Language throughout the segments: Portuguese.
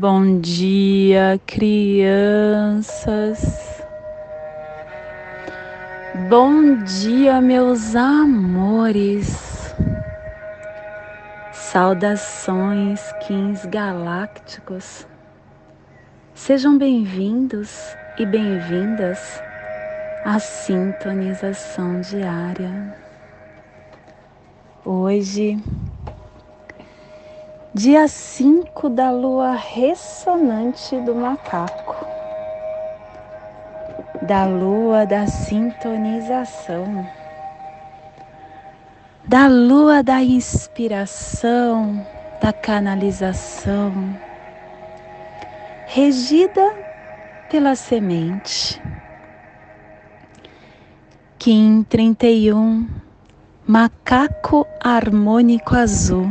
Bom dia, crianças. Bom dia, meus amores. Saudações, Kings Galácticos. Sejam bem-vindos e bem-vindas à sintonização diária. Hoje, dia 5 da lua ressonante do macaco, da lua da sintonização, da lua da inspiração, da canalização, regida pela semente. Kim 31, macaco harmônico azul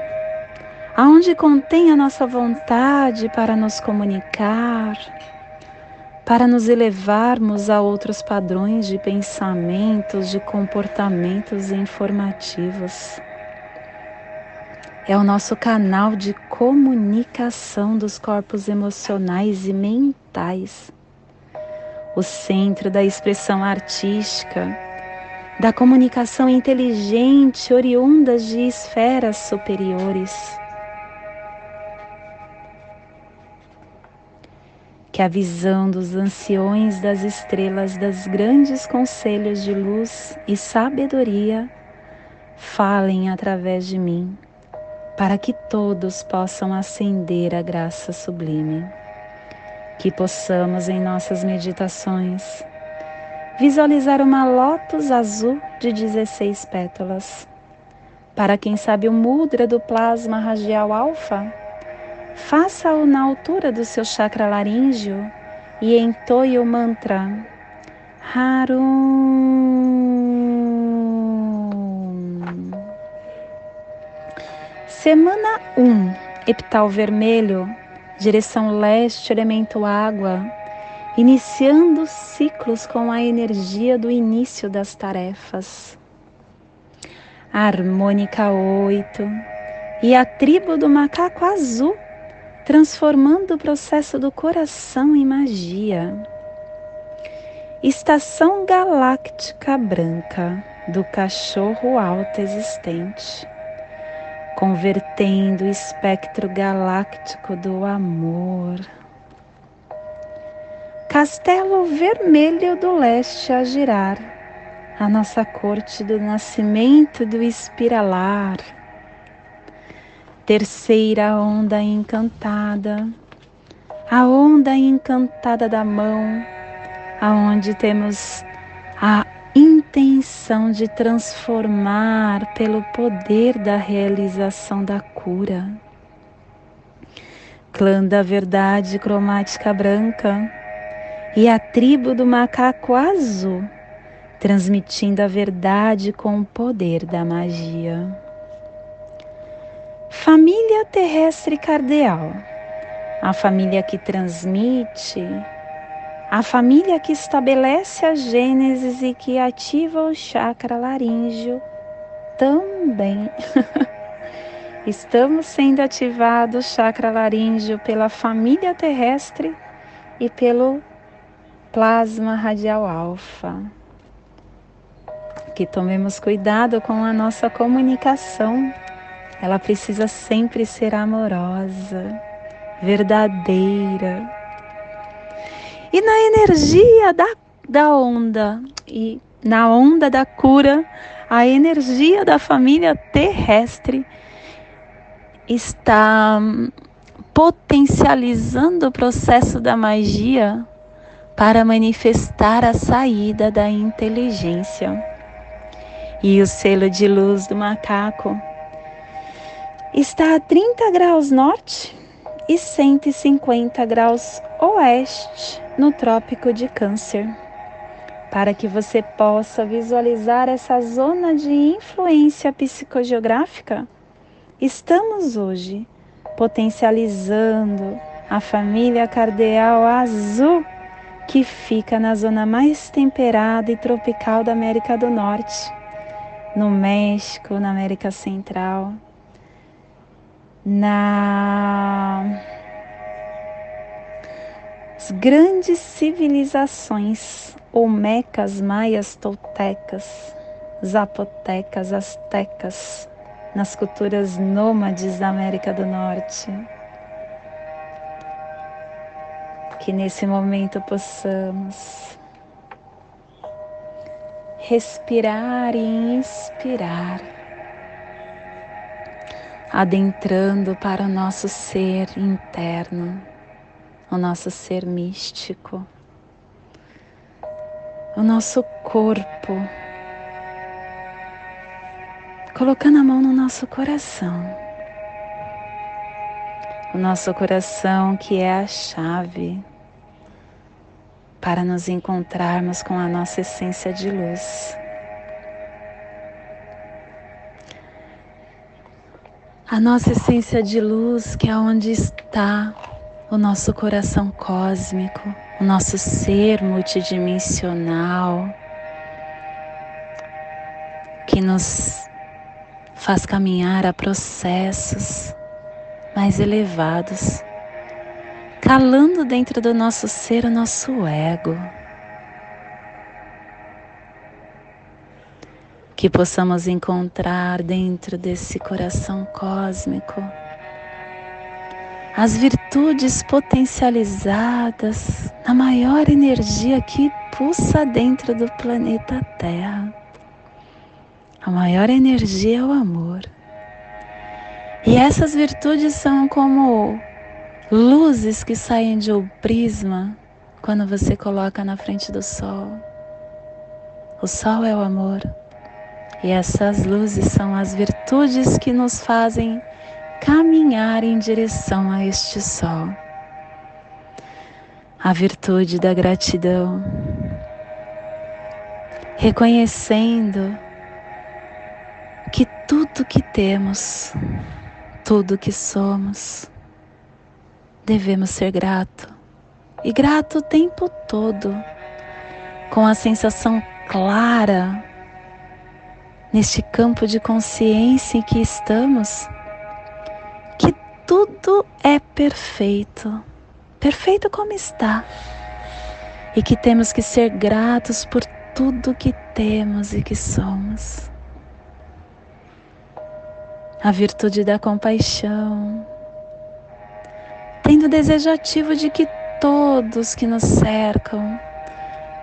aonde contém a nossa vontade para nos comunicar, para nos elevarmos a outros padrões de pensamentos, de comportamentos informativos. É o nosso canal de comunicação dos corpos emocionais e mentais, o centro da expressão artística, da comunicação inteligente oriundas de esferas superiores que a visão dos anciões das estrelas das grandes conselhos de luz e sabedoria falem através de mim, para que todos possam ascender a graça sublime. Que possamos em nossas meditações visualizar uma lótus azul de 16 pétalas. Para quem sabe o mudra do plasma radial alfa, Faça-o na altura do seu chakra laríngeo e entoie o mantra Harum. Semana 1, epital vermelho, direção leste, elemento água, iniciando ciclos com a energia do início das tarefas. Harmônica 8 e a tribo do macaco azul transformando o processo do coração em magia. Estação galáctica branca do cachorro alto existente, convertendo o espectro galáctico do amor. Castelo vermelho do leste a girar, a nossa corte do nascimento do espiralar Terceira onda encantada, a onda encantada da mão, aonde temos a intenção de transformar pelo poder da realização da cura. Clã da verdade cromática branca e a tribo do macaco azul, transmitindo a verdade com o poder da magia. Família terrestre cardeal, a família que transmite, a família que estabelece a gênesis e que ativa o chakra laríngeo também. Estamos sendo ativados o chakra laríngeo pela família terrestre e pelo plasma radial alfa. Que tomemos cuidado com a nossa comunicação ela precisa sempre ser amorosa, verdadeira. E na energia da, da onda, e na onda da cura, a energia da família terrestre está potencializando o processo da magia para manifestar a saída da inteligência. E o selo de luz do macaco está a 30 graus norte e 150 graus oeste no Trópico de Câncer, para que você possa visualizar essa zona de influência psicogeográfica. Estamos hoje potencializando a família cardeal azul que fica na zona mais temperada e tropical da América do Norte, no México, na América Central, na as grandes civilizações olmecas, maias, toltecas, zapotecas, astecas, nas culturas nômades da América do Norte. Que nesse momento possamos respirar e inspirar, adentrando para o nosso ser interno, o nosso ser místico, o nosso corpo, colocando a mão no nosso coração. O nosso coração que é a chave para nos encontrarmos com a nossa essência de luz. A nossa essência de luz, que é onde está o nosso coração cósmico, o nosso ser multidimensional, que nos faz caminhar a processos mais elevados calando dentro do nosso ser o nosso ego. Que possamos encontrar dentro desse coração cósmico as virtudes potencializadas na maior energia que pulsa dentro do planeta Terra. A maior energia é o amor. E essas virtudes são como luzes que saem de um prisma quando você coloca na frente do sol. O sol é o amor. E essas luzes são as virtudes que nos fazem caminhar em direção a este sol. A virtude da gratidão. Reconhecendo que tudo que temos, tudo que somos, devemos ser grato e grato o tempo todo, com a sensação clara neste campo de consciência em que estamos, que tudo é perfeito, perfeito como está, e que temos que ser gratos por tudo que temos e que somos. A virtude da compaixão, tendo o desejo ativo de que todos que nos cercam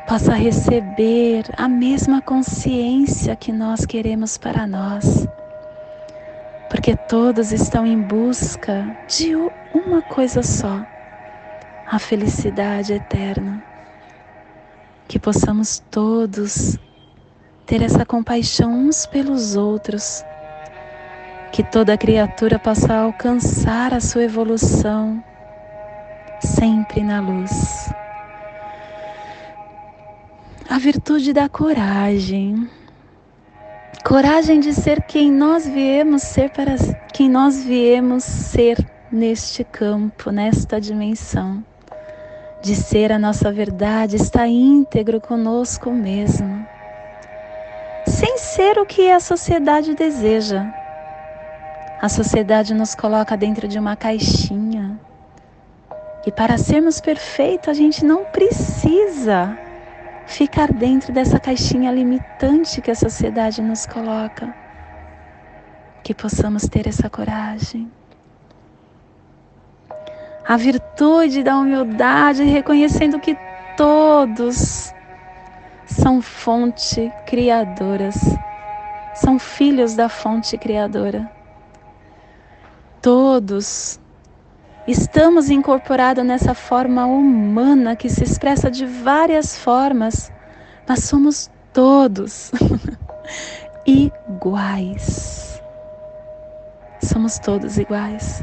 possam receber a mesma consciência que nós queremos para nós. Porque todos estão em busca de uma coisa só, a felicidade eterna. Que possamos todos ter essa compaixão uns pelos outros, que toda criatura possa alcançar a sua evolução sempre na luz. A virtude da coragem. Coragem de ser quem nós viemos ser para quem nós viemos ser neste campo, nesta dimensão. De ser a nossa verdade, estar íntegro conosco mesmo. Sem ser o que a sociedade deseja. A sociedade nos coloca dentro de uma caixinha e para sermos perfeitos, a gente não precisa ficar dentro dessa caixinha limitante que a sociedade nos coloca. Que possamos ter essa coragem. A virtude da humildade, reconhecendo que todos são fonte criadoras, são filhos da fonte criadora. Todos Estamos incorporados nessa forma humana que se expressa de várias formas, mas somos todos iguais. Somos todos iguais.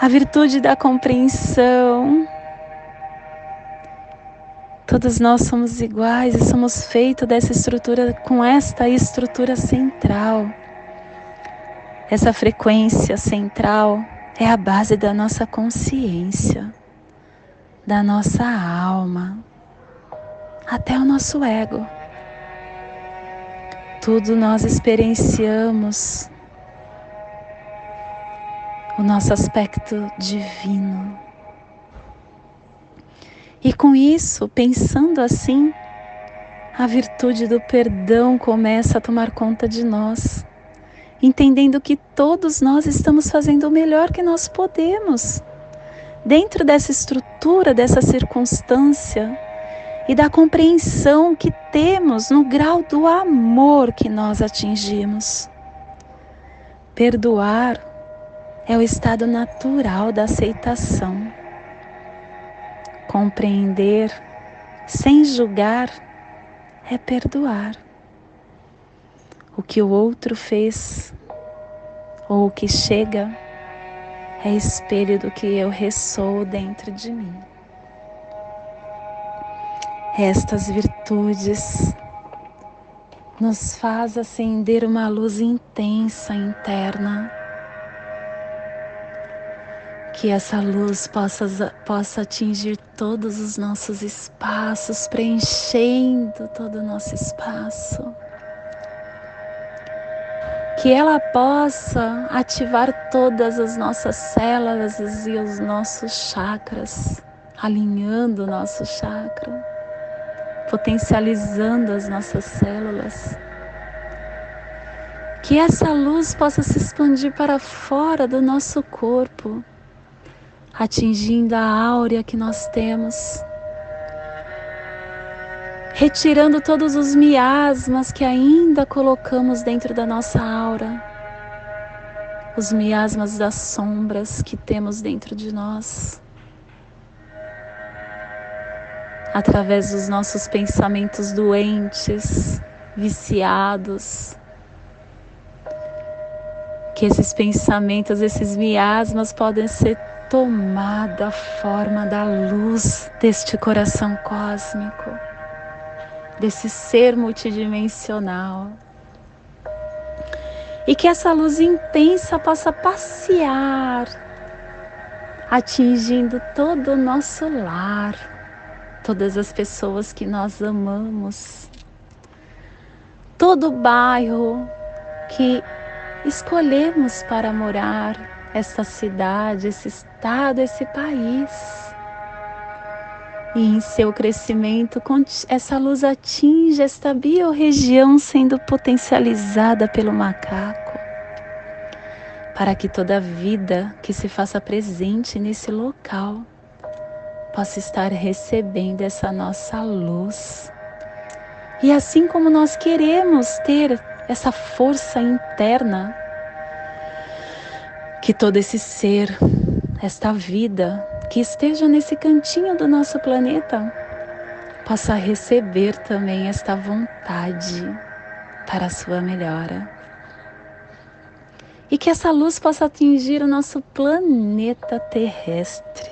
A virtude da compreensão, Todos nós somos iguais e somos feitos dessa estrutura com esta estrutura central. Essa frequência central é a base da nossa consciência, da nossa alma, até o nosso ego. Tudo nós experienciamos o nosso aspecto divino. E com isso, pensando assim, a virtude do perdão começa a tomar conta de nós, entendendo que todos nós estamos fazendo o melhor que nós podemos, dentro dessa estrutura, dessa circunstância e da compreensão que temos no grau do amor que nós atingimos. Perdoar é o estado natural da aceitação Compreender sem julgar é perdoar. O que o outro fez ou o que chega é espelho do que eu ressoo dentro de mim. Estas virtudes nos faz acender uma luz intensa interna que essa luz possa, possa atingir todos os nossos espaços, preenchendo todo o nosso espaço. Que ela possa ativar todas as nossas células e os nossos chakras, alinhando o nosso chakra, potencializando as nossas células. Que essa luz possa se expandir para fora do nosso corpo atingindo a áurea que nós temos, retirando todos os miasmas que ainda colocamos dentro da nossa aura, os miasmas das sombras que temos dentro de nós. Através dos nossos pensamentos doentes, viciados, que esses pensamentos, esses miasmas podem ser tomado a forma da luz deste coração cósmico, desse ser multidimensional. E que essa luz intensa possa passear, atingindo todo o nosso lar, todas as pessoas que nós amamos, todo o bairro que escolhemos para morar, esta cidade, esse estado, esse país. E em seu crescimento, essa luz atinge esta biorregião sendo potencializada pelo macaco, para que toda vida que se faça presente nesse local possa estar recebendo essa nossa luz. E assim como nós queremos ter essa força interna que todo esse ser, esta vida que esteja nesse cantinho do nosso planeta, possa receber também esta vontade para a sua melhora. E que essa luz possa atingir o nosso planeta terrestre.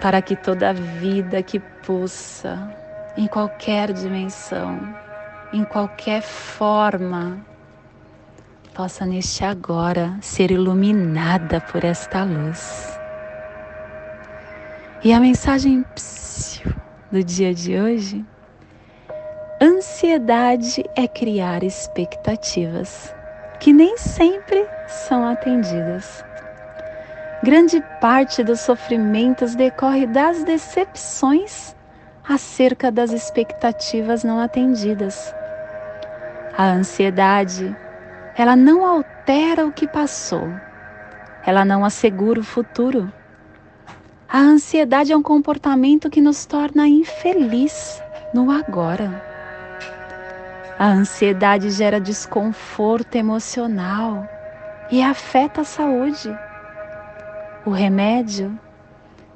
Para que toda vida que pulsa em qualquer dimensão, em qualquer forma, possa neste agora ser iluminada por esta luz. E a mensagem do dia de hoje: ansiedade é criar expectativas que nem sempre são atendidas. Grande parte dos sofrimentos decorre das decepções acerca das expectativas não atendidas. A ansiedade ela não altera o que passou. Ela não assegura o futuro. A ansiedade é um comportamento que nos torna infeliz no agora. A ansiedade gera desconforto emocional e afeta a saúde. O remédio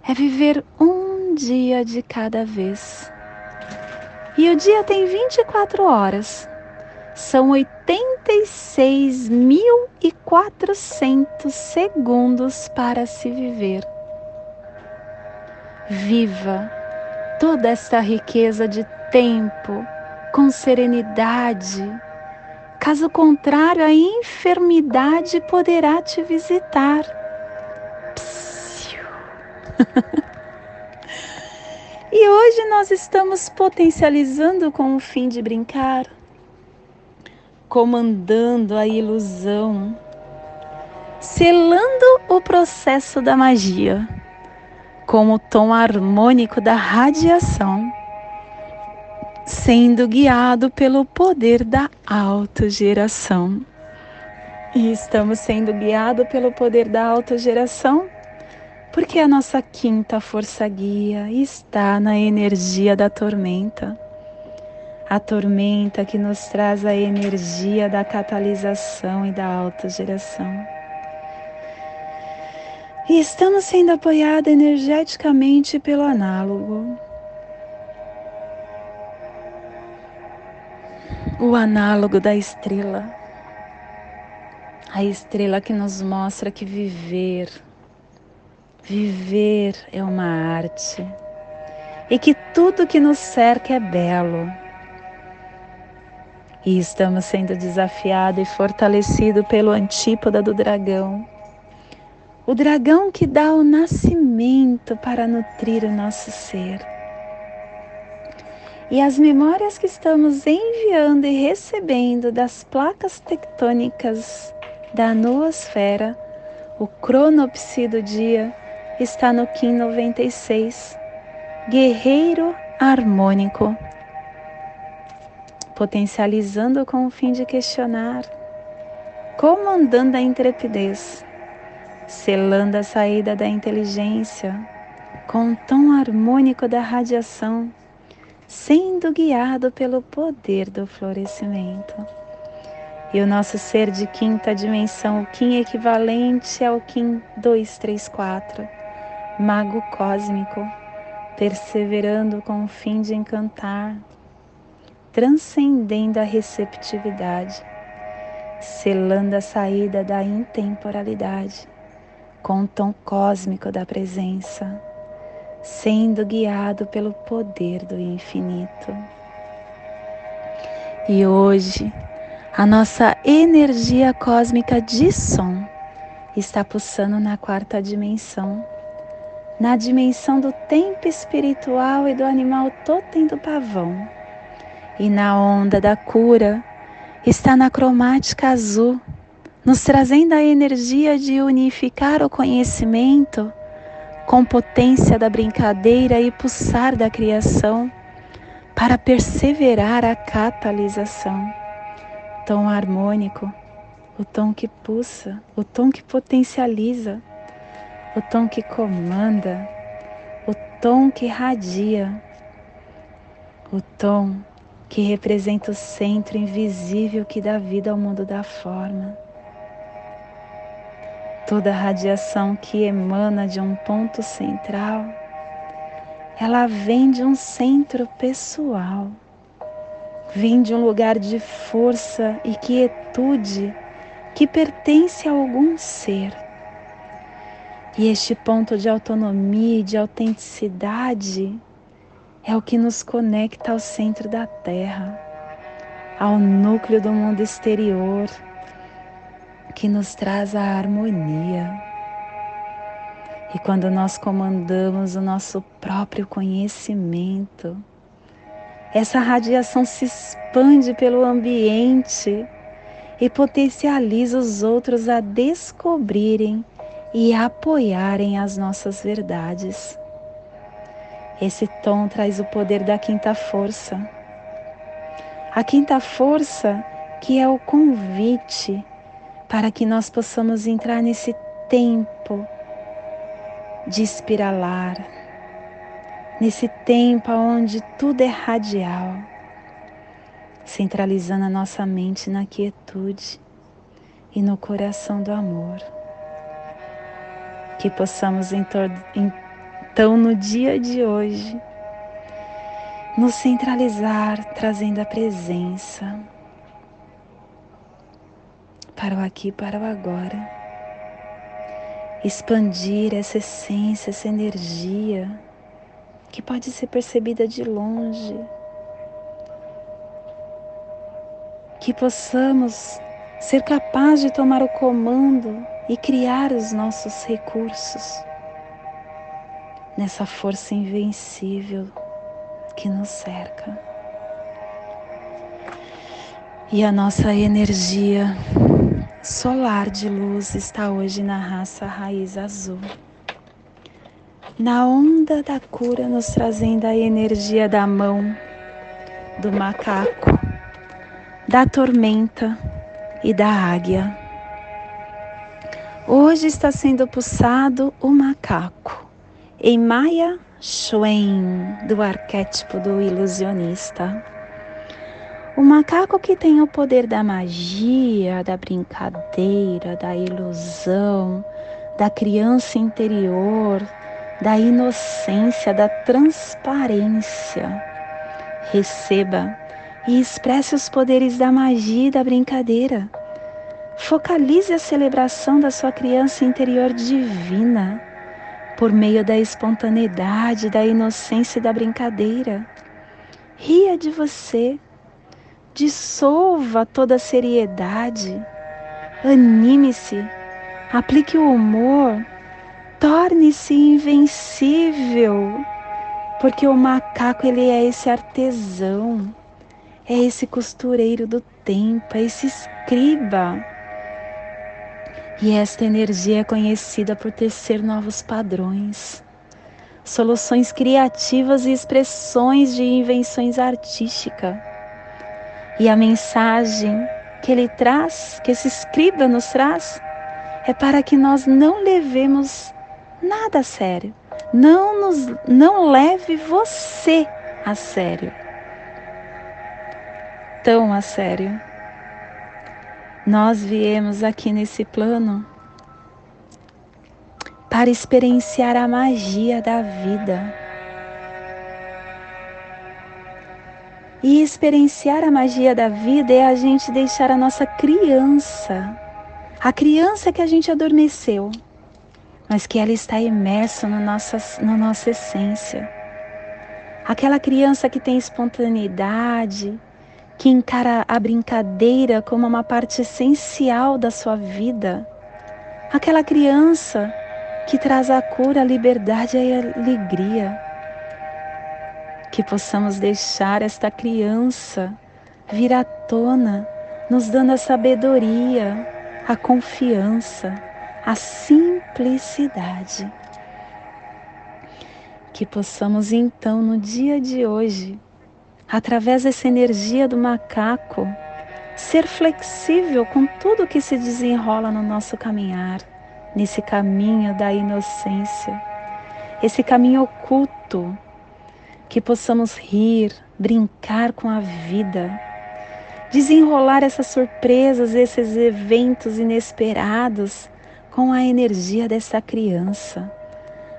é viver um dia de cada vez. E o dia tem 24 horas são 86.400 segundos para se viver. Viva toda esta riqueza de tempo com serenidade. Caso contrário, a enfermidade poderá te visitar. e hoje nós estamos potencializando com o fim de brincar, comandando a ilusão, selando o processo da magia com o tom harmônico da radiação, sendo guiado pelo poder da autogeração. E estamos sendo guiados pelo poder da autogeração porque a nossa quinta força guia está na energia da tormenta. A tormenta que nos traz a energia da catalisação e da autogeração. E estamos sendo apoiados energeticamente pelo análogo. O análogo da estrela. A estrela que nos mostra que viver, viver é uma arte e que tudo que nos cerca é belo. E estamos sendo desafiados e fortalecidos pelo antípoda do dragão o dragão que dá o nascimento para nutrir o nosso ser. E as memórias que estamos enviando e recebendo das placas tectônicas da noosfera, o cronopsi do dia, está no Kim 96, guerreiro harmônico, potencializando com o fim de questionar, comandando a intrepidez selando a saída da inteligência com o tom harmônico da radiação, sendo guiado pelo poder do florescimento. E o nosso ser de quinta dimensão, o Kim equivalente ao Kim 234, mago cósmico, perseverando com o fim de encantar, transcendendo a receptividade, selando a saída da intemporalidade com o tom cósmico da presença, sendo guiado pelo poder do infinito. E hoje, a nossa energia cósmica de som está pulsando na quarta dimensão, na dimensão do tempo espiritual e do animal totem do pavão. E na onda da cura está na cromática azul nos trazendo a energia de unificar o conhecimento com potência da brincadeira e pulsar da criação para perseverar a catalisação. Tom harmônico, o tom que pulsa, o tom que potencializa, o tom que comanda, o tom que radia, o tom que representa o centro invisível que dá vida ao mundo da forma Toda radiação que emana de um ponto central, ela vem de um centro pessoal, vem de um lugar de força e quietude que pertence a algum ser. E este ponto de autonomia e de autenticidade é o que nos conecta ao centro da Terra, ao núcleo do mundo exterior que nos traz a harmonia. E quando nós comandamos o nosso próprio conhecimento, essa radiação se expande pelo ambiente e potencializa os outros a descobrirem e apoiarem as nossas verdades. Esse tom traz o poder da quinta força. A quinta força, que é o convite para que nós possamos entrar nesse tempo de espiralar, nesse tempo onde tudo é radial, centralizando a nossa mente na quietude e no coração do amor. Que possamos então no dia de hoje nos centralizar, trazendo a presença para o aqui, para o agora. Expandir essa essência, essa energia que pode ser percebida de longe. Que possamos ser capazes de tomar o comando e criar os nossos recursos nessa força invencível que nos cerca. E a nossa energia solar de luz está hoje na raça raiz azul. Na onda da cura, nos trazendo a energia da mão, do macaco, da tormenta e da águia. Hoje está sendo pulsado o macaco em Maya Schwen, do arquétipo do ilusionista. O macaco que tem o poder da magia, da brincadeira, da ilusão, da criança interior, da inocência, da transparência. Receba e expresse os poderes da magia e da brincadeira. Focalize a celebração da sua criança interior divina por meio da espontaneidade, da inocência e da brincadeira. Ria de você, dissolva toda a seriedade, anime-se, aplique o humor, torne-se invencível, porque o macaco ele é esse artesão, é esse costureiro do tempo, é esse escriba e esta energia é conhecida por tecer novos padrões, soluções criativas e expressões de invenções artísticas. E a mensagem que ele traz, que esse escriba nos traz, é para que nós não levemos nada a sério. Não nos não leve você a sério. Tão a sério. Nós viemos aqui nesse plano para experienciar a magia da vida. E experienciar a magia da vida é a gente deixar a nossa criança, a criança que a gente adormeceu, mas que ela está imersa no nossa, na nossa essência. Aquela criança que tem espontaneidade, que encara a brincadeira como uma parte essencial da sua vida, aquela criança que traz a cura, a liberdade e a alegria. Que possamos deixar esta criança vir à tona, nos dando a sabedoria, a confiança, a simplicidade. Que possamos então, no dia de hoje, através dessa energia do macaco, ser flexível com tudo que se desenrola no nosso caminhar, nesse caminho da inocência, esse caminho oculto, que possamos rir, brincar com a vida, desenrolar essas surpresas, esses eventos inesperados com a energia dessa criança,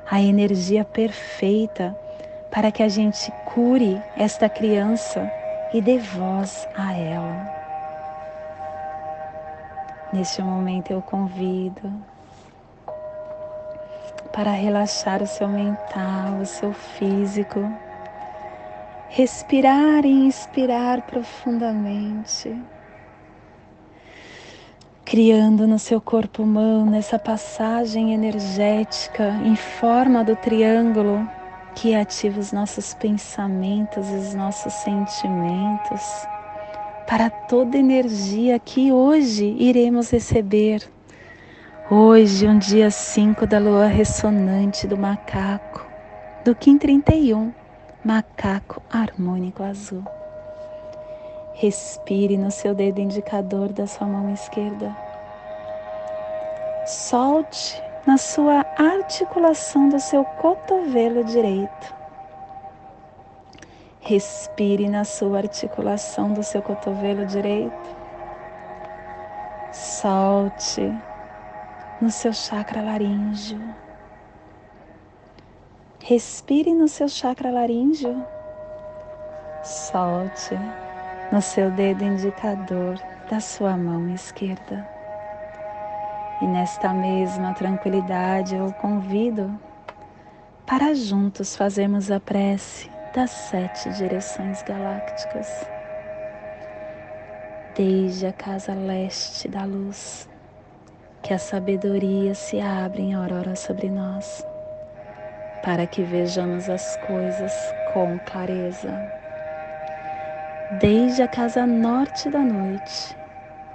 a energia perfeita para que a gente cure esta criança e dê voz a ela. Neste momento eu convido para relaxar o seu mental, o seu físico, respirar e inspirar profundamente, criando no seu corpo humano essa passagem energética em forma do triângulo que ativa os nossos pensamentos os nossos sentimentos para toda energia que hoje iremos receber. Hoje, um dia 5 da lua ressonante do macaco, do Kim 31, macaco harmônico azul. Respire no seu dedo indicador da sua mão esquerda. Solte na sua articulação do seu cotovelo direito. Respire na sua articulação do seu cotovelo direito. Solte no seu chakra laríngeo. Respire no seu chakra laríngeo. Solte no seu dedo indicador da sua mão esquerda. E nesta mesma tranquilidade eu convido para juntos fazermos a prece das sete direções galácticas, desde a casa leste da luz, que a sabedoria se abre em aurora sobre nós, para que vejamos as coisas com clareza. Desde a casa norte da noite,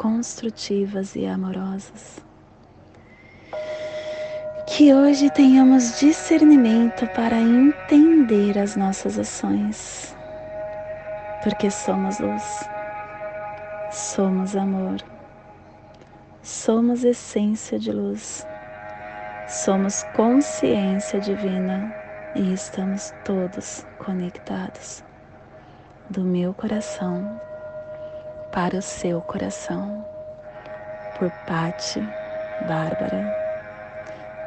construtivas e amorosas. Que hoje tenhamos discernimento para entender as nossas ações porque somos luz, somos amor, somos essência de luz, somos consciência divina e estamos todos conectados do meu coração para o seu coração, por Pati Bárbara,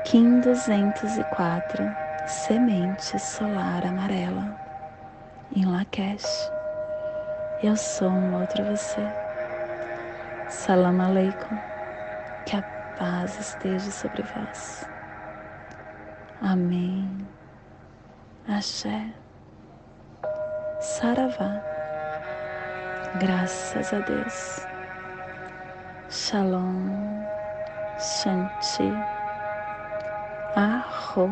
Kim 204, Semente Solar Amarela, em Lakesh. Eu sou um outro você. Salam aleikum. Que a paz esteja sobre vós. Amém. Axé. Saravá. Graças a Deus. Shalom. Shanti. Arro.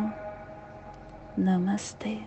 Namastê.